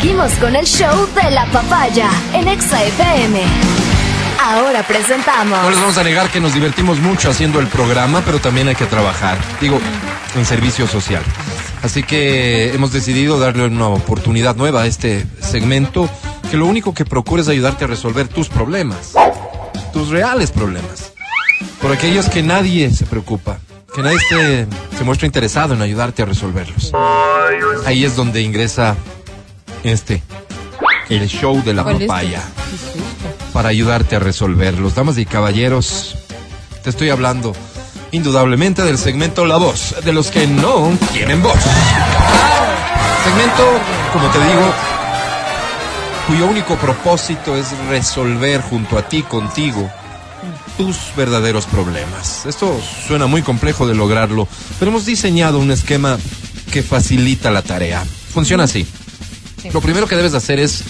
Seguimos con el show de la papaya en Exa FM. Ahora presentamos. No les vamos a negar que nos divertimos mucho haciendo el programa, pero también hay que trabajar. Digo, en servicio social. Así que hemos decidido darle una oportunidad nueva a este segmento que lo único que procura es ayudarte a resolver tus problemas. Tus reales problemas. Por aquellos que nadie se preocupa. Que nadie se, se muestra interesado en ayudarte a resolverlos. Ahí es donde ingresa este, el show de la ¿Cuál es papaya para ayudarte a resolverlos. Damas y caballeros, te estoy hablando indudablemente del segmento La Voz, de los que no tienen voz. Segmento, como te digo, cuyo único propósito es resolver junto a ti, contigo, tus verdaderos problemas. Esto suena muy complejo de lograrlo, pero hemos diseñado un esquema que facilita la tarea. Funciona así. Lo primero que debes hacer es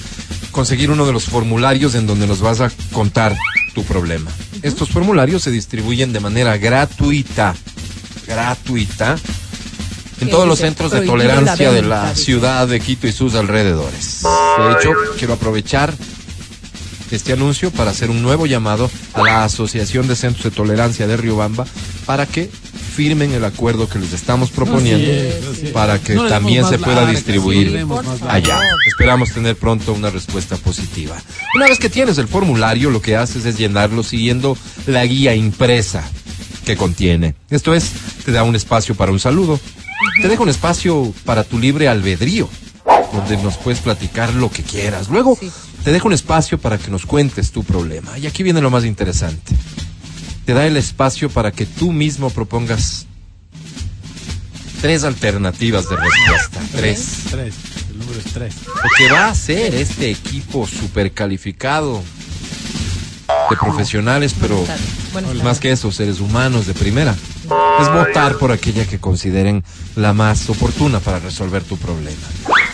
conseguir uno de los formularios en donde nos vas a contar tu problema. Estos formularios se distribuyen de manera gratuita, gratuita, en ¿Qué todos los centros de la tolerancia de la ciudad de Quito y sus alrededores. De hecho, quiero aprovechar este anuncio para hacer un nuevo llamado a la Asociación de Centros de Tolerancia de Riobamba para que firmen el acuerdo que les estamos proponiendo para que No también se pueda larga, distribuir sí, allá. Esperamos tener pronto una respuesta positiva. Una vez que tienes el formulario, lo que haces es llenarlo siguiendo la guía impresa que contiene. Esto es, te da un espacio para un saludo, te deja un espacio para tu libre albedrío, donde nos puedes platicar lo que quieras. Luego, Sí. te deja un espacio para que nos cuentes tu problema. Y aquí viene lo más interesante. Te da el espacio para que tú mismo propongas tres alternativas de respuesta. Tres. Tres. El número es tres. Lo que va a hacer este equipo super calificado de profesionales, pero más que eso, seres humanos de primera, es votar por aquella que consideren la más oportuna para resolver tu problema.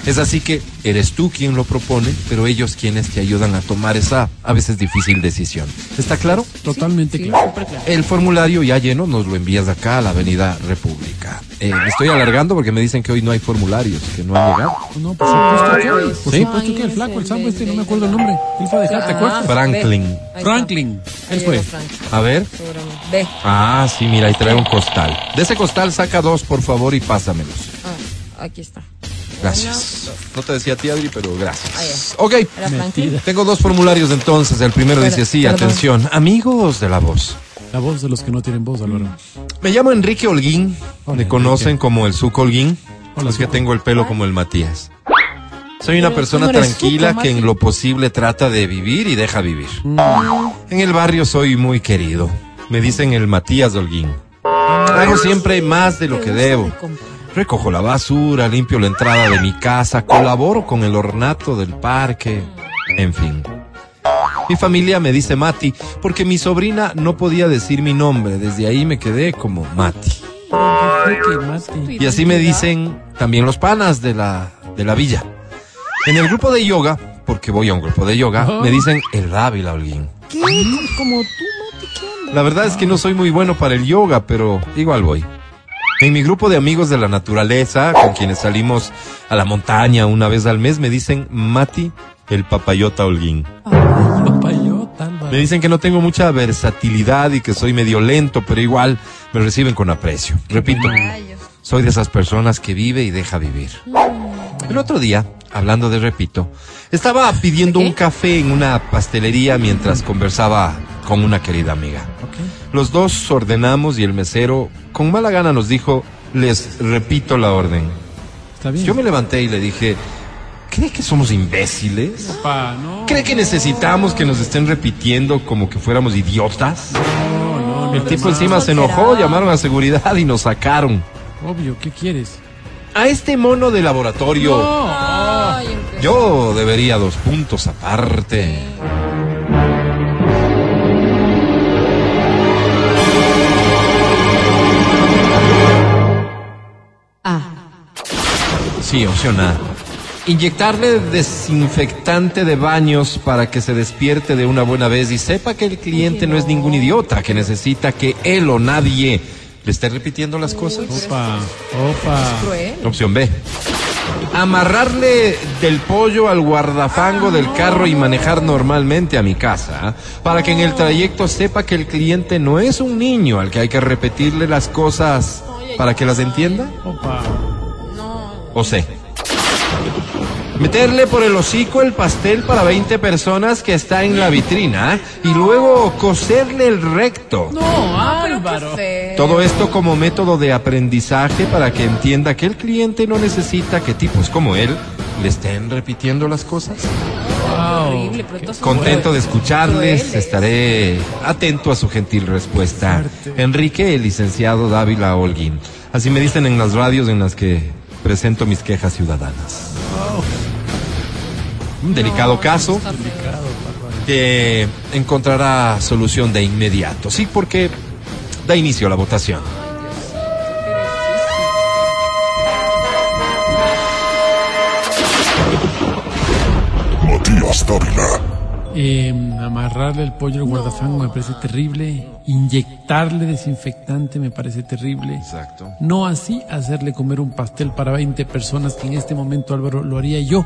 Es así que eres tú quien lo propone, pero ellos quienes te ayudan a tomar esa a veces difícil decisión. ¿Está claro? Totalmente sí, claro. súper claro. El formulario ya lleno nos lo envías acá a la Avenida República. Eh, me estoy alargando porque me dicen que hoy no hay formularios, que no han llegado. No, por supuesto que Ay, Por ¿Sí? supuesto que el flaco, el sambo este, no me acuerdo el nombre. Él fue a dejar, ¿te acuerdas? Franklin. Franklin. Él fue. A ver. Ah, sí, mira, ahí trae un costal. De ese costal saca dos, por favor, y pásamelos. Ah, aquí está. Gracias. No te decía a ti, Adri, pero gracias. Ok. Tengo dos formularios entonces. El primero dice así, perdón. atención, amigos de la voz. La voz de los que no tienen voz, Álvaro. Me llamo Enrique Holguín. Hola, Me conocen Enrique. como el Zuco Holguín. Hola, es que tengo el pelo como el Matías. Soy una persona tranquila que en lo posible trata de vivir y deja vivir. En el barrio soy muy querido. Me dicen el Matías Holguín. Hago siempre más de lo que debo. Recojo la basura, limpio la entrada de mi casa, colaboro con el ornato del parque, en fin. Mi familia me dice Mati porque mi sobrina no podía decir mi nombre, desde ahí me quedé como Mati. Y así me dicen también los panas de la, de la villa. En el grupo de yoga, porque voy a un grupo de yoga, me dicen el Dávila Holguín. ¿Qué? Como tú, Mati, ¿qué onda? La verdad es que no soy muy bueno para el yoga, pero igual voy. En mi grupo de amigos de la naturaleza, con quienes salimos a la montaña una vez al mes, me dicen Mati, el papayota Holguín. Papayota. Me dicen que no tengo mucha versatilidad y que soy medio lento, pero igual me reciben con aprecio. Repito, soy de esas personas que vive y deja vivir. El otro día, hablando de repito, estaba pidiendo ¿De qué? un café en una pastelería mientras conversaba con una querida amiga. Ok. Los dos ordenamos y el mesero, con mala gana, nos dijo, les repito la orden. Está bien. Yo me levanté y le dije, ¿cree que somos imbéciles? No. ¿Cree que necesitamos que nos estén repitiendo como que fuéramos idiotas? No, no, no. El tipo encima se enojó, llamaron a seguridad y nos sacaron. Obvio, ¿qué quieres? A este mono de laboratorio, yo debería dos puntos aparte. Sí, opción A. Inyectarle desinfectante de baños para que se despierte de una buena vez y sepa que el cliente no es ningún idiota, que necesita que él o nadie le esté repitiendo las cosas. Opa, opa. cruel. Opción B. Amarrarle del pollo al guardafango del carro y manejar normalmente a mi casa, para que en el trayecto sepa que el cliente no es un niño al que hay que repetirle las cosas para que las entienda. Opa. O sé. Meterle por el hocico el pastel para 20 personas que está en la vitrina y luego coserle el recto. No, Álvaro. Todo esto como método de aprendizaje para que entienda que el cliente no necesita que tipos como él le estén repitiendo las cosas. Wow. Contento de escucharles, estaré atento a su gentil respuesta. Enrique, el licenciado Dávila Holguín. Así me dicen en las radios en las que presento mis quejas ciudadanas. Un delicado caso que encontrará solución de inmediato. Sí, porque da inicio a la votación. Matías Dávila. Eh, amarrarle el pollo al guardafango me parece terrible. Inyectarle desinfectante me parece terrible. Exacto. No así hacerle comer un pastel para 20 personas que en este momento, Álvaro, lo haría yo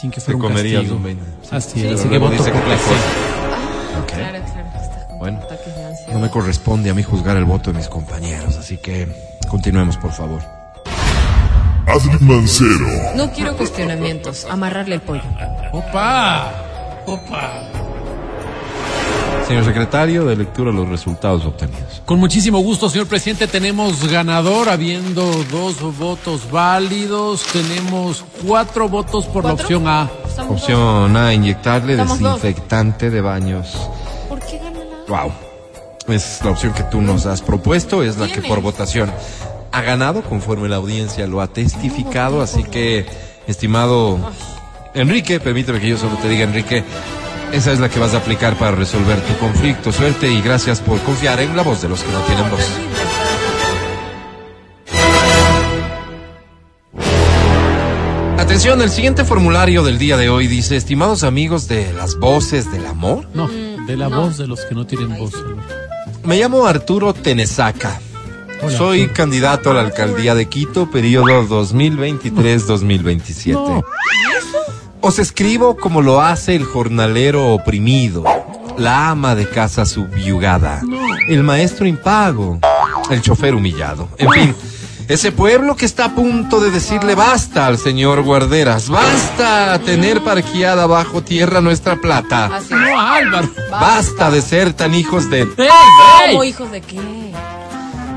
sin que fuera Te un castigo. un 20. Sí. Así es, así que voto dice por que le sí. fue. Ok. Claro, claro. Está con Bueno. No me corresponde a mí juzgar el voto de mis compañeros, así que continuemos, por favor. Adri Mancero. No quiero cuestionamientos. Amarrarle el pollo. ¡Opa! ¡Opa! Señor secretario, de lectura los resultados obtenidos. Con muchísimo gusto, señor presidente. Tenemos ganador, habiendo dos votos válidos. Tenemos cuatro votos por la opción A. Estamos dos. Opción A, inyectarle Estamos dos. desinfectante de baños. ¿Por qué gana la Wow. Es la opción que tú nos has propuesto, es la que ¿Quién por votación ha ganado conforme la audiencia lo ha testificado, así que, estimado Enrique, permíteme que yo solo te diga, Enrique, esa es la que vas a aplicar para resolver tu conflicto. Suerte y gracias por confiar en la voz de los que no tienen voz. Atención, el siguiente formulario del día de hoy dice, estimados amigos de las voces del amor, No, de la voz de los que no tienen voz. Me llamo Arturo Tenesaca. Hola, Soy Arturo. candidato a la alcaldía de Quito, periodo 2023-2027. No. Os escribo como lo hace el jornalero oprimido, la ama de casa subyugada, el maestro impago, el chofer humillado. En fin, ese pueblo que está a punto de decirle basta al señor Guarderas, basta tener parqueada bajo tierra nuestra plata, Así No, Álvaro. basta de ser tan hijos de... ¡Ey, ¿Cómo hijos de qué?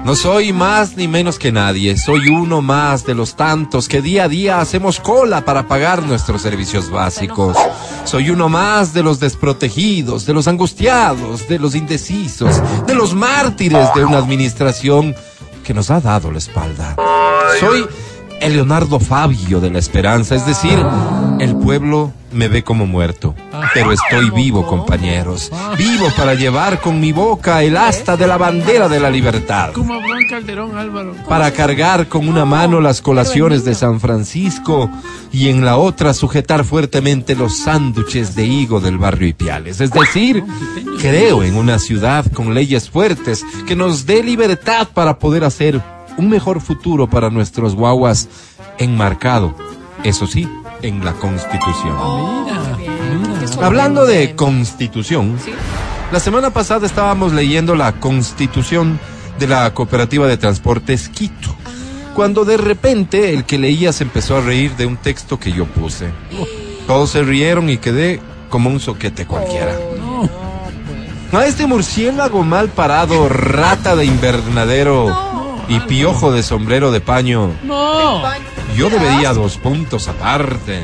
No soy más ni menos que nadie, soy uno más de los tantos que día a día hacemos cola para pagar nuestros servicios básicos. Soy uno más de los desprotegidos, de los angustiados, de los indecisos, de los mártires de una administración que nos ha dado la espalda. Soy el Leonardo Fabio de la esperanza, es decir, el pueblo me ve como muerto, pero estoy vivo, compañeros, vivo para llevar con mi boca el asta de la bandera de la libertad Como Abraham Calderón, Álvaro. para cargar con una mano las colaciones de San Francisco y en la otra sujetar fuertemente los sándwiches de higo del barrio Ipiales. Es decir, creo en una ciudad con leyes fuertes que nos dé libertad para poder hacer un mejor futuro para nuestros guaguas enmarcado, eso sí, en la Constitución. Mira, mira. Hablando de constitución, la semana pasada estábamos leyendo la constitución de la Cooperativa de Transportes Quito, cuando de repente el que leía se empezó a reír de un texto que yo puse. Todos se rieron y quedé como un soquete cualquiera. A este murciélago mal parado, rata de invernadero y piojo de sombrero de paño, No. Yo debería dos puntos aparte.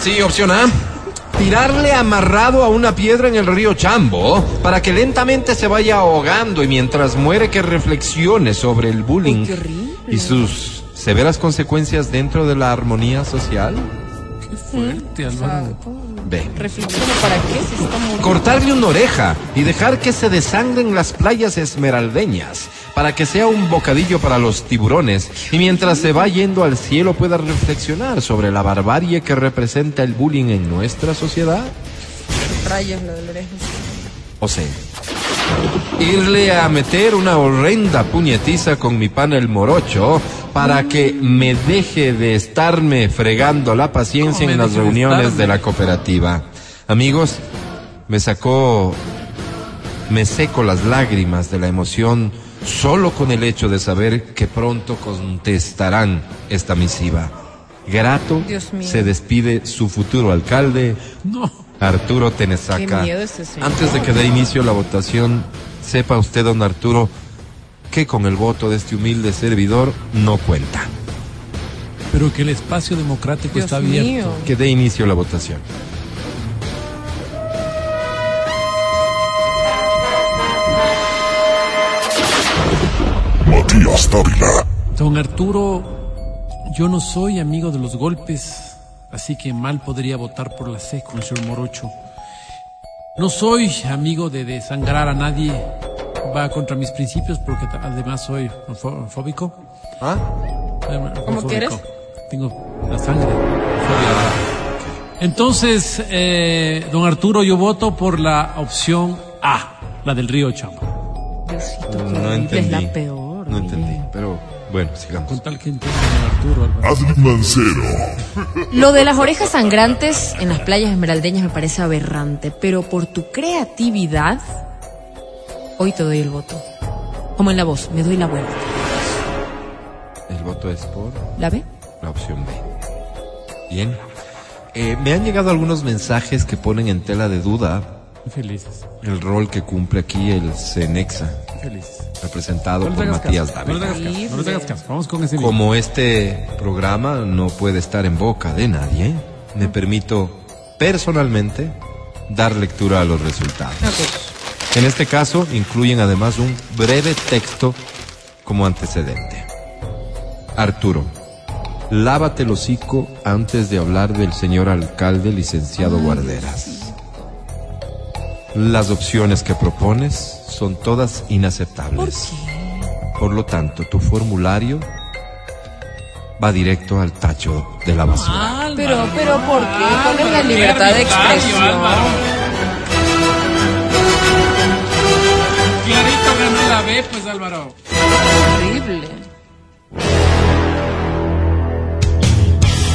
Sí, opción A. Tirarle amarrado a una piedra en el río Chambo para que lentamente se vaya ahogando y mientras muere que reflexione sobre el bullying y sus severas consecuencias dentro de la armonía social. Qué fuerte, Álvaro. B. Reflexiona para qué si está muriendo. Cortarle una oreja y dejar que se desangren las playas esmeraldeñas para que sea un bocadillo para los tiburones y mientras se va yendo al cielo pueda reflexionar sobre la barbarie que representa el bullying en nuestra sociedad? Rayos lo de la oreja. O sea, irle a meter una horrenda puñetiza con mi pan el morocho para que me deje de estarme fregando la paciencia ¿Cómo en las de reuniones estarme? de la cooperativa. Amigos, me sacó, me seco las lágrimas de la emoción solo con el hecho de saber que pronto contestarán esta misiva. Grato se despide su futuro alcalde, No. Arturo Tenesaca. Qué miedo este señor. Antes de que dé inicio la votación, sepa usted, don Arturo, que con el voto de este humilde servidor no cuenta. Pero que el espacio democrático Dios está abierto. mío. Que dé inicio la votación. Matías Dávila. Don Arturo, yo no soy amigo de los golpes, así que mal podría votar por la C con el señor Morocho. No soy amigo de desangrar a nadie, va contra mis principios porque además soy fóbico. ¿Ah? ¿Cómo fóbico. que eres? Tengo la sangre. Entonces, eh, don Arturo, yo voto por la opción A, la del río Chamo. Diosito, qué No entendí. Es la peor. No entendí, pero bueno, sigamos. Con tal que Arturo. Adri Mancero. Lo de las orejas sangrantes en las playas esmeraldeñas me parece aberrante, pero por tu creatividad, hoy te doy el voto. Como en la voz, me doy la vuelta. El voto es por ¿La ve? la opción B. Bien. Eh, me han llegado algunos mensajes que ponen en tela de duda felices, el rol que cumple aquí el CENEXA, representado No por Matías caso, no les Dávila. hagas caso, no les hagas caso. Vamos con ese video. Como este programa no puede estar en boca de nadie, me permito personalmente dar lectura a los resultados. En este caso, incluyen además un breve texto como antecedente. Arturo, lávate el hocico antes de hablar del señor alcalde licenciado Guarderas. Las opciones que propones son todas inaceptables. Por lo tanto, tu formulario va directo al tacho de la basura. Pero, pero, ¿por qué? ¿Cuál es la libertad de expresión? Clarito ganó la B, pues Álvaro. Horrible.